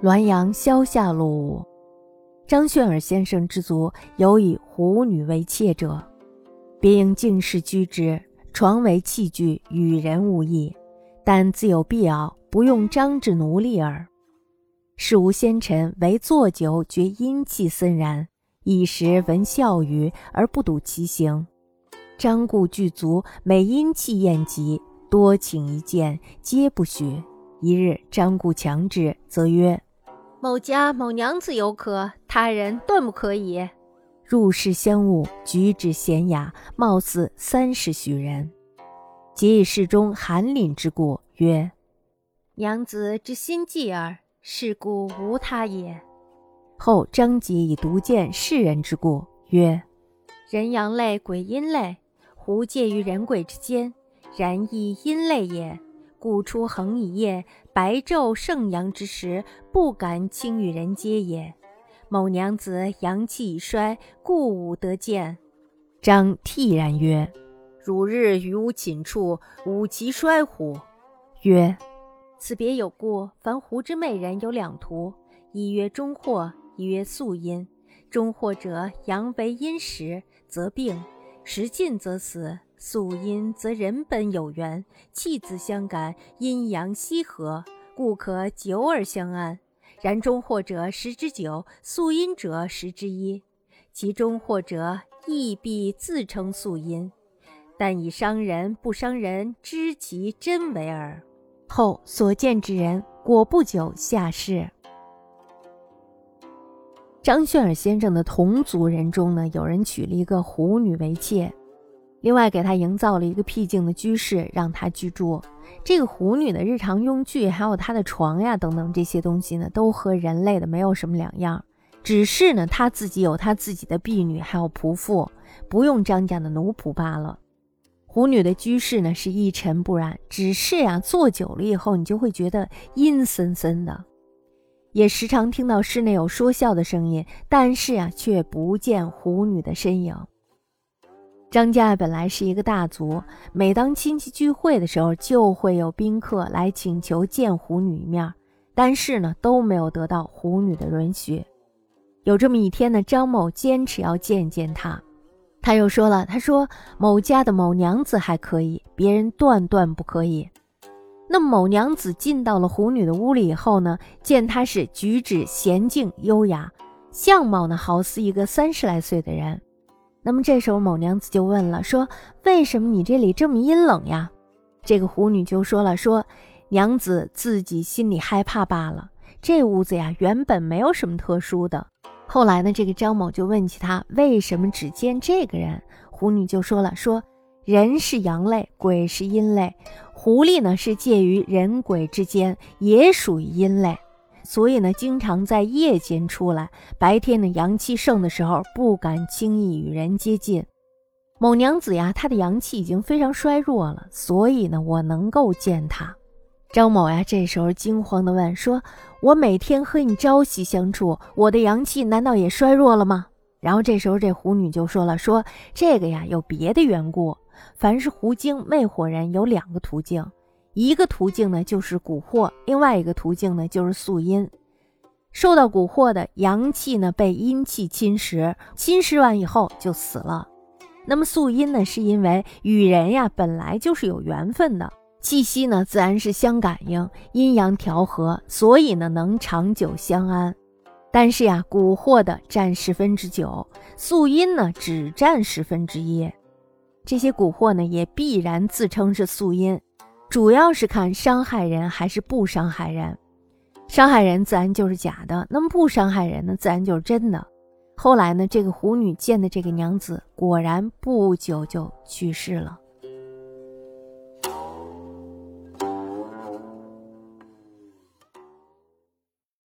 滦阳萧下路，张炫儿先生之族有以狐女为妾者，别应敬事居之，床为器具，与人无异。但自有必要，不用张之奴隶耳。是无先臣为坐酒，觉阴气森然，一时闻笑语而不睹其形。张故具足，每阴气厌极，多请一见，皆不许。一日，张故强之，则曰。某家某娘子犹可，他人断不可以。入室相晤，举止娴雅，貌似三十许人。即以室中寒凛之故，曰：“娘子之心计耳，是故无他也。”后张籍以独见世人之故，曰：“人阳类，鬼阴类，狐介于人鬼之间，然亦阴类也。”故出横以夜，白昼盛阳之时，不敢轻与人接也。某娘子阳气已衰，故无得见。张惕然曰：“汝日于吾寝处，吾其衰乎？”曰：“此别有故。凡狐之媚人有两途，一曰中祸，一曰素阴。中祸者，阳为阴时，则病；时尽则死。”素阴则人本有缘，气自相感，阴阳羲和，故可久而相安。然中或者十之九，素阴者十之一，其中或者亦必自称素阴，但以伤人不伤人，知其真伪耳。后所见之人，果不久下世。张炫儿先生的同族人中呢，有人娶了一个狐女为妾。另外，给他营造了一个僻静的居室，让他居住。这个狐女的日常用具，还有她的床呀等等这些东西呢，都和人类的没有什么两样。只是呢，她自己有她自己的婢女，还有仆妇，不用张家的奴仆罢了。狐女的居室呢是一尘不染，只是呀，坐久了以后，你就会觉得阴森森的。也时常听到室内有说笑的声音，但是啊，却不见狐女的身影。张家本来是一个大族，每当亲戚聚会的时候，就会有宾客来请求见狐女一面，但是呢都没有得到狐女的允许。有这么一天呢，张某坚持要见见她，他又说了：“他说某家的某娘子还可以，别人断断不可以。”那某娘子进到了狐女的屋里以后呢，见她是举止娴静优雅，相貌呢好似一个三十来岁的人。那么这时候，某娘子就问了，说：“为什么你这里这么阴冷呀？”这个狐女就说了，说：“娘子自己心里害怕罢了。这屋子呀，原本没有什么特殊的。后来呢，这个张某就问起他为什么只见这个人，狐女就说了，说人是阳类，鬼是阴类，狐狸呢是介于人鬼之间，也属于阴类。”所以呢，经常在夜间出来，白天呢阳气盛的时候，不敢轻易与人接近。某娘子呀，她的阳气已经非常衰弱了，所以呢，我能够见她。张某呀，这时候惊慌地问说：“我每天和你朝夕相处，我的阳气难道也衰弱了吗？”然后这时候这狐女就说了：“说这个呀，有别的缘故。凡是狐精魅惑人，有两个途径。”一个途径呢，就是蛊惑；另外一个途径呢，就是素阴。受到蛊惑的阳气呢，被阴气侵蚀，侵蚀完以后就死了。那么素阴呢，是因为与人呀本来就是有缘分的，气息呢自然是相感应，阴阳调和，所以呢能长久相安。但是呀，蛊惑的占十分之九，素阴呢只占十分之一。这些蛊惑呢，也必然自称是素因。主要是看伤害人还是不伤害人，伤害人自然就是假的，那么不伤害人呢，自然就是真的。后来呢，这个狐女见的这个娘子，果然不久就去世了。